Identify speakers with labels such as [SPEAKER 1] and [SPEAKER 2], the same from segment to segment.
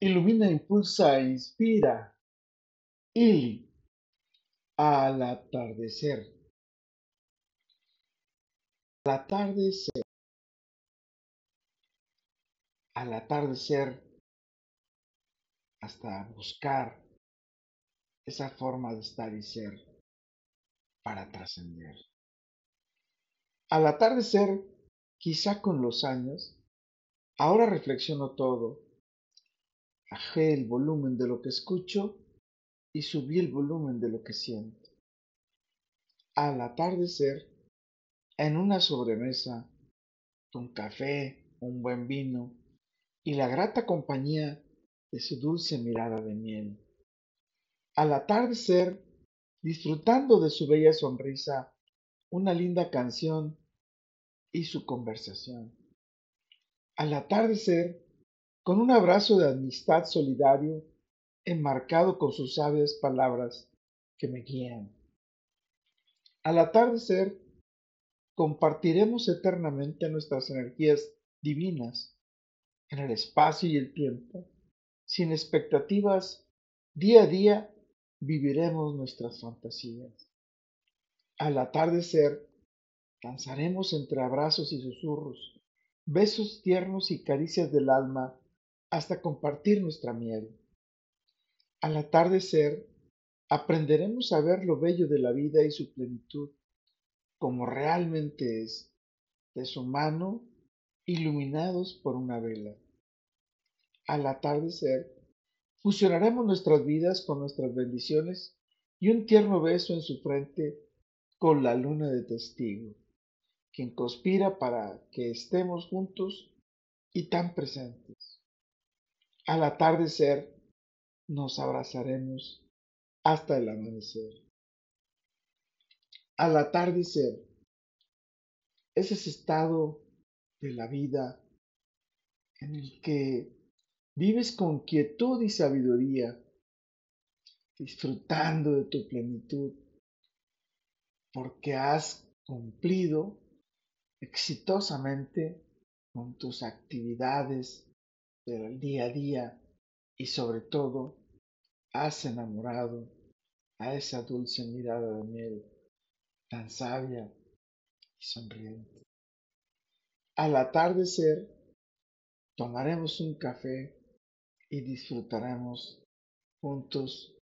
[SPEAKER 1] Ilumina, impulsa, inspira. Y al atardecer. Al atardecer. Al atardecer hasta buscar esa forma de estar y ser para trascender. Al atardecer, quizá con los años, ahora reflexiono todo, bajé el volumen de lo que escucho y subí el volumen de lo que siento. Al atardecer, en una sobremesa, con café, un buen vino y la grata compañía de su dulce mirada de miel al atardecer, disfrutando de su bella sonrisa, una linda canción y su conversación. Al atardecer, con un abrazo de amistad solidario, enmarcado con sus sabias palabras que me guían. Al atardecer, compartiremos eternamente nuestras energías divinas en el espacio y el tiempo, sin expectativas, día a día viviremos nuestras fantasías. Al atardecer, danzaremos entre abrazos y susurros, besos tiernos y caricias del alma hasta compartir nuestra miel. Al atardecer, aprenderemos a ver lo bello de la vida y su plenitud, como realmente es, de su mano, iluminados por una vela. Al atardecer, Fusionaremos nuestras vidas con nuestras bendiciones y un tierno beso en su frente con la luna de testigo, quien conspira para que estemos juntos y tan presentes. Al atardecer nos abrazaremos hasta el amanecer. Al atardecer es ese estado de la vida en el que Vives con quietud y sabiduría, disfrutando de tu plenitud, porque has cumplido exitosamente con tus actividades del día a día y sobre todo has enamorado a esa dulce mirada de miel tan sabia y sonriente. Al atardecer tomaremos un café y disfrutaremos juntos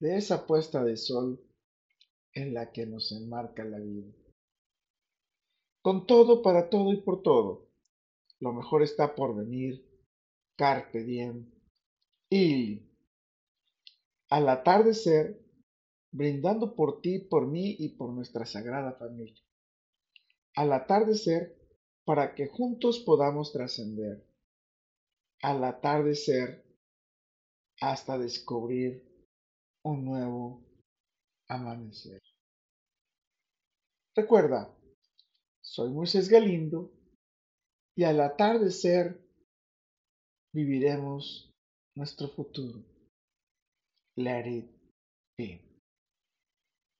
[SPEAKER 1] de esa puesta de sol en la que nos enmarca la vida. Con todo, para todo y por todo, lo mejor está por venir, carpe diem, y al atardecer, brindando por ti, por mí y por nuestra sagrada familia. Al atardecer, para que juntos podamos trascender al atardecer hasta descubrir un nuevo amanecer. Recuerda, soy Moisés Galindo y al atardecer viviremos nuestro futuro. Let it.